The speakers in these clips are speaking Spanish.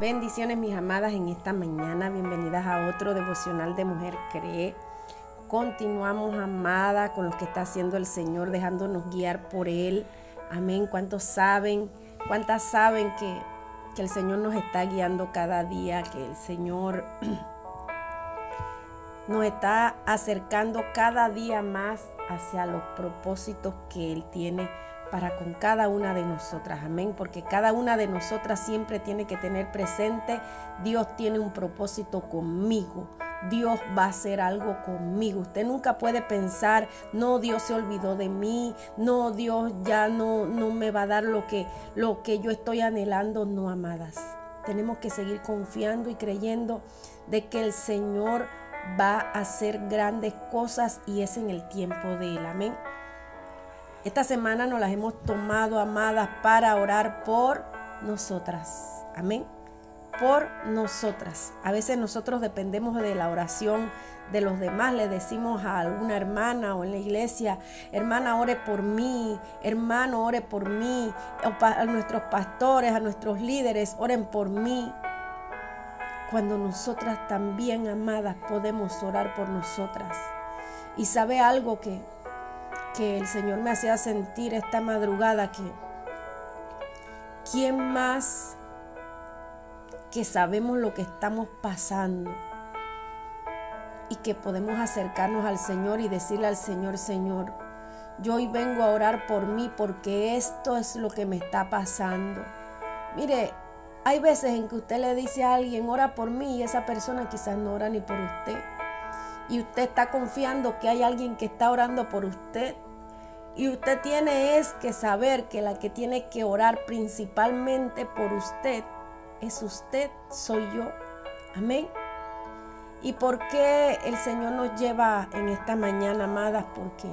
Bendiciones mis amadas en esta mañana, bienvenidas a otro devocional de Mujer Cree. Continuamos amada con lo que está haciendo el Señor, dejándonos guiar por Él. Amén. ¿Cuántos saben? ¿Cuántas saben que, que el Señor nos está guiando cada día? Que el Señor nos está acercando cada día más hacia los propósitos que Él tiene para con cada una de nosotras. Amén. Porque cada una de nosotras siempre tiene que tener presente, Dios tiene un propósito conmigo. Dios va a hacer algo conmigo. Usted nunca puede pensar, no, Dios se olvidó de mí, no, Dios ya no, no me va a dar lo que, lo que yo estoy anhelando. No, amadas. Tenemos que seguir confiando y creyendo de que el Señor va a hacer grandes cosas y es en el tiempo de Él. Amén. Esta semana nos las hemos tomado, amadas, para orar por nosotras. Amén. Por nosotras. A veces nosotros dependemos de la oración de los demás. Le decimos a alguna hermana o en la iglesia, hermana, ore por mí, hermano, ore por mí. a nuestros pastores, a nuestros líderes, oren por mí. Cuando nosotras también, amadas, podemos orar por nosotras. Y sabe algo que que el Señor me hacía sentir esta madrugada que ¿quién más que sabemos lo que estamos pasando y que podemos acercarnos al Señor y decirle al Señor, Señor, yo hoy vengo a orar por mí porque esto es lo que me está pasando. Mire, hay veces en que usted le dice a alguien, ora por mí y esa persona quizás no ora ni por usted y usted está confiando que hay alguien que está orando por usted. Y usted tiene es que saber que la que tiene que orar principalmente por usted es usted, soy yo. Amén. ¿Y por qué el Señor nos lleva en esta mañana, amadas? Porque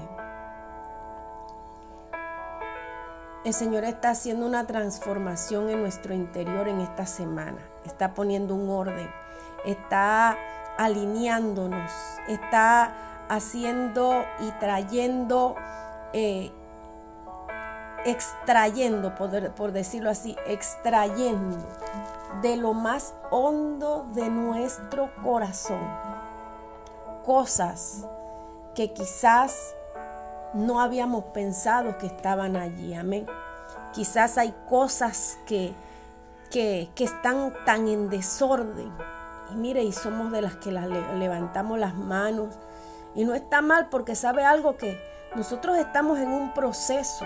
el Señor está haciendo una transformación en nuestro interior en esta semana. Está poniendo un orden. Está alineándonos, está haciendo y trayendo, eh, extrayendo, por, decirlo así, extrayendo de lo más hondo de nuestro corazón cosas que quizás no habíamos pensado que estaban allí. Amén. Quizás hay cosas que, que están tan en desorden y mire, y somos de las que levantamos las manos. Y no está mal porque sabe algo que nosotros estamos en un proceso,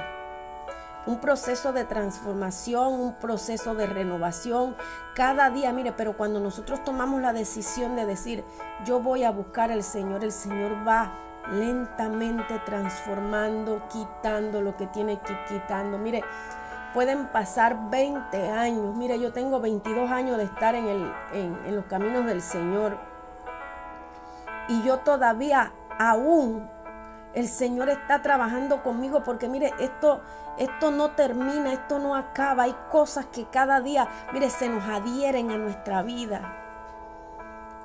un proceso de transformación, un proceso de renovación cada día. Mire, pero cuando nosotros tomamos la decisión de decir, yo voy a buscar al Señor, el Señor va lentamente transformando, quitando lo que tiene que ir quitando. Mire, Pueden pasar 20 años. Mira, yo tengo 22 años de estar en, el, en, los caminos del Señor. Y yo todavía, aún, el Señor está trabajando conmigo porque mire, esto, esto no termina, esto no acaba. Hay cosas que cada día, mire, se nos adhieren a nuestra vida.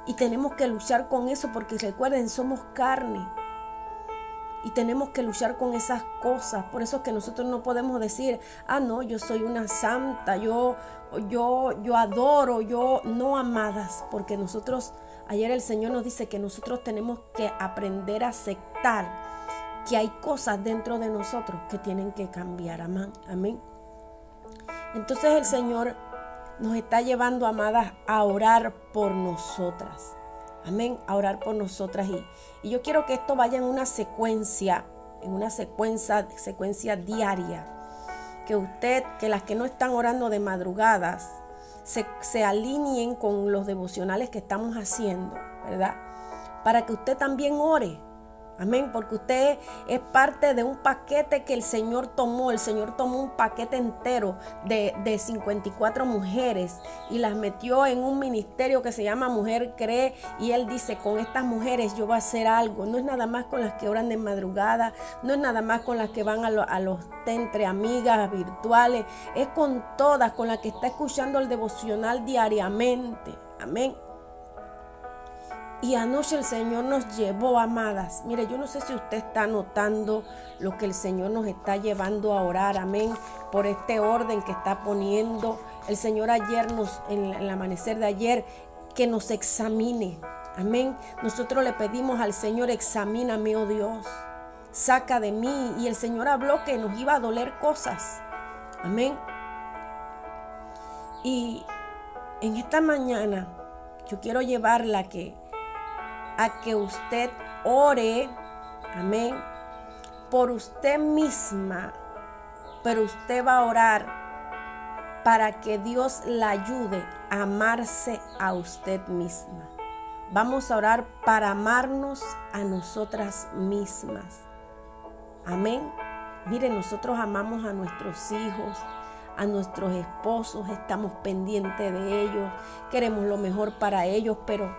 Y tenemos que luchar con eso porque recuerden, somos carne. Y tenemos que luchar con esas cosas. Por eso es que nosotros no podemos decir, ah, no, yo soy una santa, yo, yo, yo adoro, yo no amadas. Porque nosotros, ayer el Señor nos dice que nosotros tenemos que aprender a aceptar que hay cosas dentro de nosotros que tienen que cambiar. Amén. Amén. Entonces el Señor nos está llevando, amadas, a orar por nosotras. Amén, a orar por nosotras. Y, y yo quiero que esto vaya en una secuencia, en una secuencia, secuencia diaria. Que usted, que las que no están orando de madrugadas, se, se alineen con los devocionales que estamos haciendo, ¿verdad? Para que usted también ore Amén, porque usted es parte de un paquete que el Señor tomó. El Señor tomó un paquete entero de, de, 54 mujeres y las metió en un ministerio que se llama Mujer Cree. Y Él dice, con estas mujeres yo voy a hacer algo. No es nada más con las que oran de madrugada, no es nada más con las que van a, a los entre amigas virtuales, es con todas, con las que está escuchando el devocional diariamente. Amén. Y anoche el Señor nos llevó, amadas. Mire, yo no sé si usted está notando lo que el Señor nos está llevando a orar, amén, por este orden que está poniendo el Señor ayer nos, en el amanecer de ayer, que nos examine. Amén. Nosotros le pedimos al Señor, examíname, oh Dios. Saca de mí. Y el Señor habló que nos iba a doler cosas. Amén. Y en esta mañana yo quiero llevarla que, a que usted ore, amén, por usted misma, pero usted va a orar para que Dios la ayude a amarse a usted misma. Vamos a orar para amarnos a nosotras mismas. Amén. Mire, nosotros amamos a nuestros hijos, a nuestros esposos, estamos pendientes de ellos, queremos lo mejor para ellos, pero,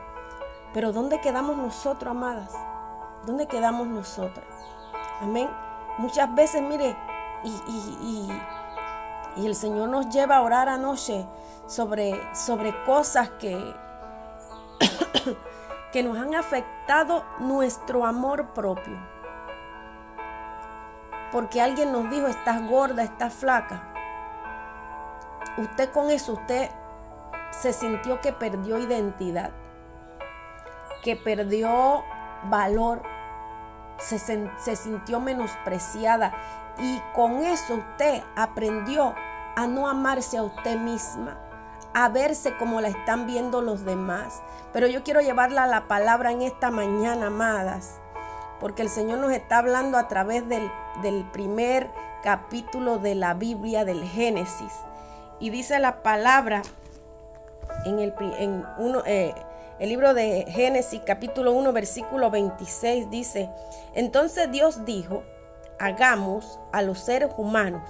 pero ¿dónde quedamos nosotros, amadas? ¿Dónde quedamos nosotras? Amén. Muchas veces, mire, y, y, y, el Señor nos lleva a orar anoche sobre, sobre cosas que, que nos han afectado nuestro amor propio. Porque alguien nos dijo, estás gorda, estás flaca usted con eso, usted se sintió que perdió identidad, que perdió valor, se, se sintió menospreciada y con eso usted aprendió a no amarse a usted misma, a verse como la están viendo los demás. Pero yo quiero llevarla a la palabra en esta mañana, amadas, porque el Señor nos está hablando a través del, del primer capítulo de la Biblia del Génesis. Y dice la palabra en el, en uno, eh, el libro de Génesis capítulo 1 versículo 26 dice, entonces Dios dijo, hagamos a los seres humanos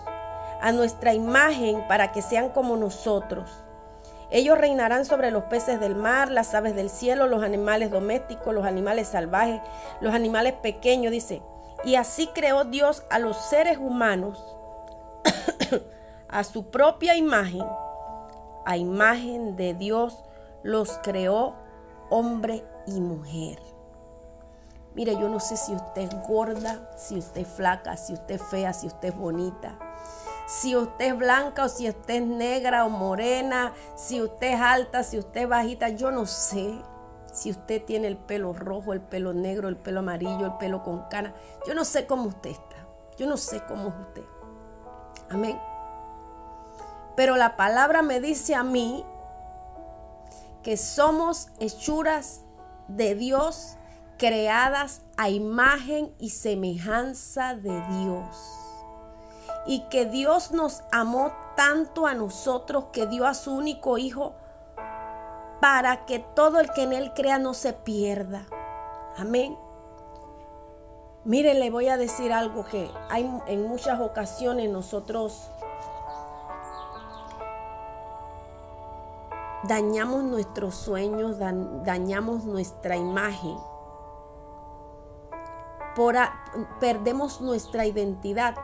a nuestra imagen para que sean como nosotros. Ellos reinarán sobre los peces del mar, las aves del cielo, los animales domésticos, los animales salvajes, los animales pequeños, dice. Y así creó Dios a los seres humanos a su propia imagen, a imagen de Dios los creó hombre y mujer. Mire, yo no sé si usted es gorda, si usted es flaca, si usted es fea, si usted es bonita, si usted es blanca o si usted es negra o morena, si usted es alta, si usted es bajita, yo no sé. Si usted tiene el pelo rojo, el pelo negro, el pelo amarillo, el pelo con cana, yo no sé cómo usted está. Yo no sé cómo es usted. Amén. Pero la palabra me dice a mí que somos hechuras de Dios creadas a imagen y semejanza de Dios. Y que Dios nos amó tanto a nosotros que dio a su único Hijo para que todo el que en Él crea no se pierda. Amén. Mire, le voy a decir algo que hay en muchas ocasiones nosotros dañamos nuestros sueños, dañamos nuestra imagen, perdemos nuestra identidad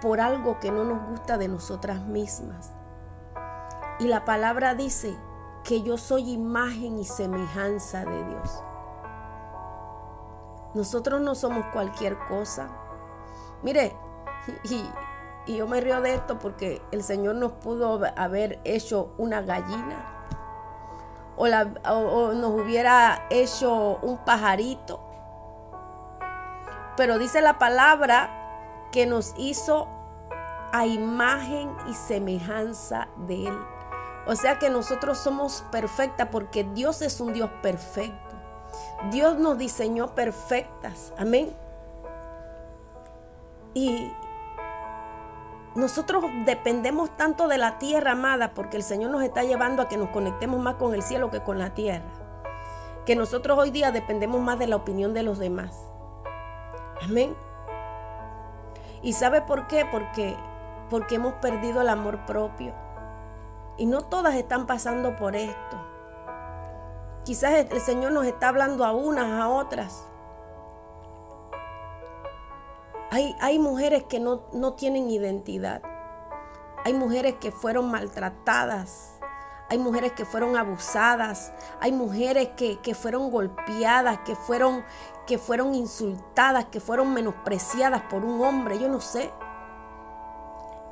por algo que no nos gusta de nosotras mismas. Y la palabra dice que yo soy imagen y semejanza de Dios. Nosotros no somos cualquier cosa. Mire, y, y yo me río de esto porque el Señor nos pudo haber hecho una gallina o, nos hubiera hecho un pajarito. Pero dice la palabra que nos hizo a imagen y semejanza de Él. O sea que nosotros somos perfectas porque Dios es un Dios perfecto. Dios nos diseñó perfectas. Amén. Y, nosotros dependemos tanto de la tierra, amada, porque el Señor nos está llevando a que nos conectemos más con el cielo que con la tierra. Que nosotros hoy día dependemos más de la opinión de los demás. Amén. ¿Y sabe por qué? Porque, porque hemos perdido el amor propio. Y no todas están pasando por esto. Quizás el Señor nos está hablando a unas, a otras. Hay, mujeres que no, tienen identidad. Hay mujeres que fueron maltratadas. Hay mujeres que fueron abusadas. Hay mujeres que, fueron golpeadas, que fueron, que fueron insultadas, que fueron menospreciadas por un hombre. Yo no sé.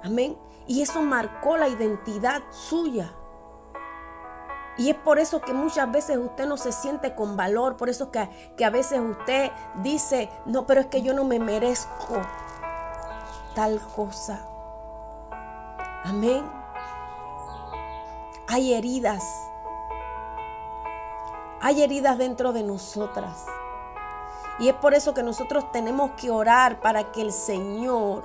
Amén. Y eso marcó la identidad suya. Y es por eso que muchas veces usted no se siente con valor, por eso que, que, a veces usted dice, no, pero es que yo no me merezco tal cosa. Amén. Hay heridas. Hay heridas dentro de nosotras. Y es por eso que nosotros tenemos que orar para que el Señor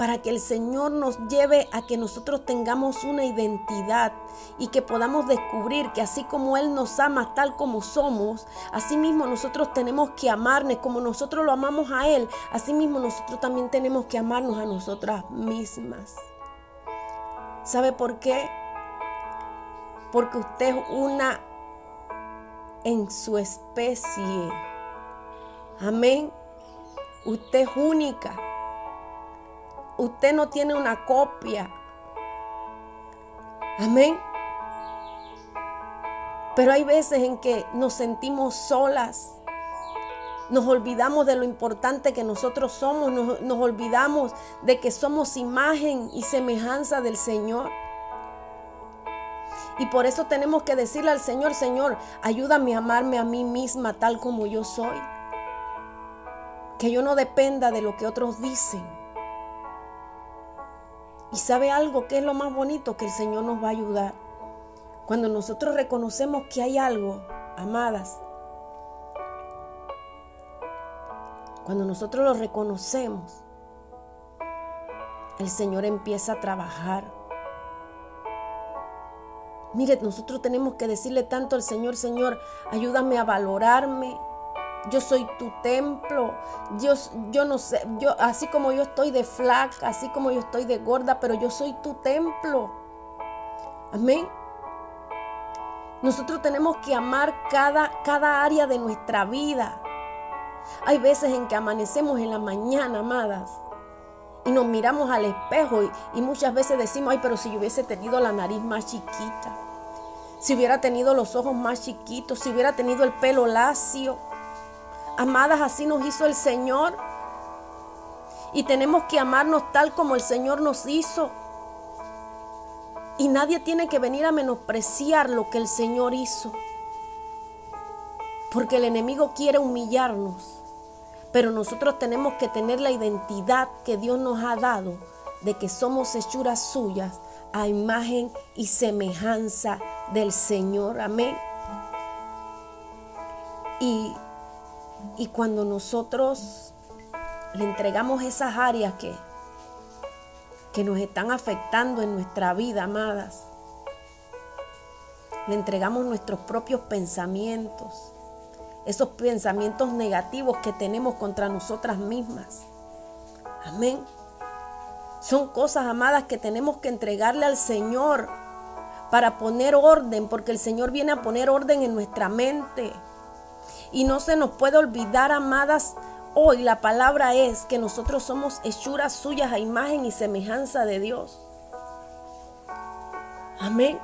para que el Señor nos lleve a que nosotros tengamos una identidad y que podamos descubrir que así como Él nos ama tal como somos, así mismo nosotros tenemos que amarnos como nosotros lo amamos a Él, así mismo nosotros también tenemos que amarnos a nosotras mismas. ¿Sabe por qué? Porque usted es una en su especie. Amén. Usted es única. Usted no tiene una copia. Amén. Pero hay veces en que nos sentimos solas. Nos olvidamos de lo importante que nosotros somos. Nos, olvidamos de que somos imagen y semejanza del Señor. Y por eso tenemos que decirle al Señor, Señor, ayúdame a amarme a mí misma tal como yo soy. Que yo no dependa de lo que otros dicen. Y sabe algo que es lo más bonito que el Señor nos va a ayudar. Cuando nosotros reconocemos que hay algo, amadas, cuando nosotros lo reconocemos, el Señor empieza a trabajar. Mire, nosotros tenemos que decirle tanto al Señor, Señor, ayúdame a valorarme, yo soy tu templo. Yo, yo no sé, yo así como yo estoy de flaca, así como yo estoy de gorda, pero yo soy tu templo. Amén. Nosotros tenemos que amar cada, cada área de nuestra vida. Hay veces en que amanecemos en la mañana, amadas, y nos miramos al espejo y, y muchas veces decimos, ay, pero si yo hubiese tenido la nariz más chiquita, si hubiera tenido los ojos más chiquitos, si hubiera tenido el pelo lacio, Amadas, así nos hizo el Señor. Y tenemos que amarnos tal como el Señor nos hizo. Y nadie tiene que venir a menospreciar lo que el Señor hizo. Porque el enemigo quiere humillarnos. Pero nosotros tenemos que tener la identidad que Dios nos ha dado de que somos hechuras suyas a imagen y semejanza del Señor. Amén. Y y cuando nosotros le entregamos esas áreas que, que nos están afectando en nuestra vida, amadas, le entregamos nuestros propios pensamientos, esos pensamientos negativos que tenemos contra nosotras mismas. Amén. Son cosas, amadas, que tenemos que entregarle al Señor para poner orden, porque el Señor viene a poner orden en nuestra mente. Y no se nos puede olvidar, amadas, hoy la palabra es que nosotros somos hechuras suyas a imagen y semejanza de Dios. Amén.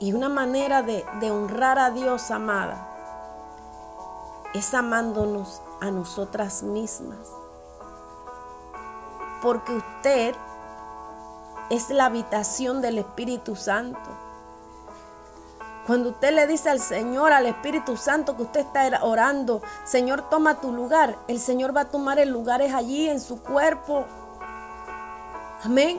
Y una manera de, honrar a Dios, amada, es amándonos a nosotras mismas. Porque usted es la habitación del Espíritu Santo. Cuando usted le dice al Señor, al Espíritu Santo que usted está orando, Señor, toma tu lugar, el Señor va a tomar el lugar es allí en su cuerpo. Amén.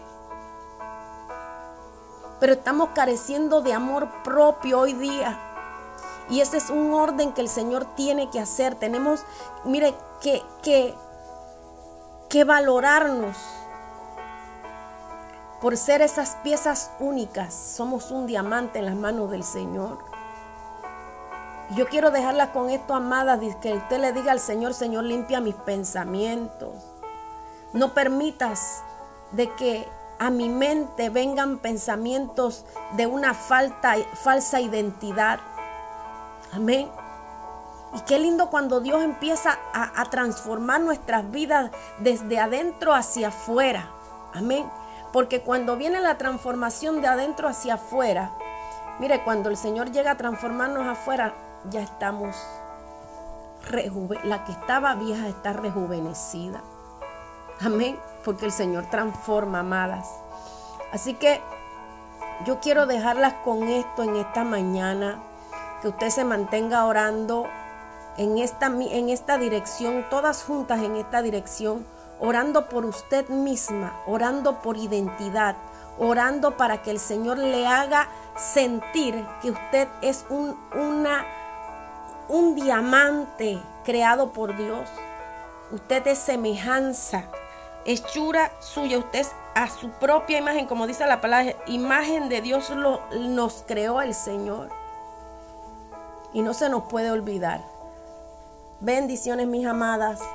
Pero estamos careciendo de amor propio hoy día. Y ese es un orden que el Señor tiene que hacer. Tenemos, mire, que, que, que valorarnos por ser esas piezas únicas, somos un diamante en las manos del Señor. Yo quiero dejarla con esto, amada, que usted le diga al Señor, Señor, limpia mis pensamientos. No permitas de que a mi mente vengan pensamientos de una falta, falsa identidad. Amén. Y qué lindo cuando Dios empieza a, a transformar nuestras vidas desde adentro hacia afuera. Amén. Porque cuando viene la transformación de adentro hacia afuera, mire, cuando el Señor llega a transformarnos afuera, ya estamos la que estaba vieja está rejuvenecida. Amén, porque el Señor transforma, amadas. Así que yo quiero dejarlas con esto en esta mañana, que usted se mantenga orando en esta, en esta dirección, todas juntas en esta dirección, orando por usted misma, orando por identidad, orando para que el Señor le haga sentir que usted es un, una, un diamante creado por Dios. Usted es semejanza, hechura suya. Usted es a su propia imagen, como dice la palabra, imagen de Dios lo, nos creó el Señor. Y no se nos puede olvidar. Bendiciones, mis amadas.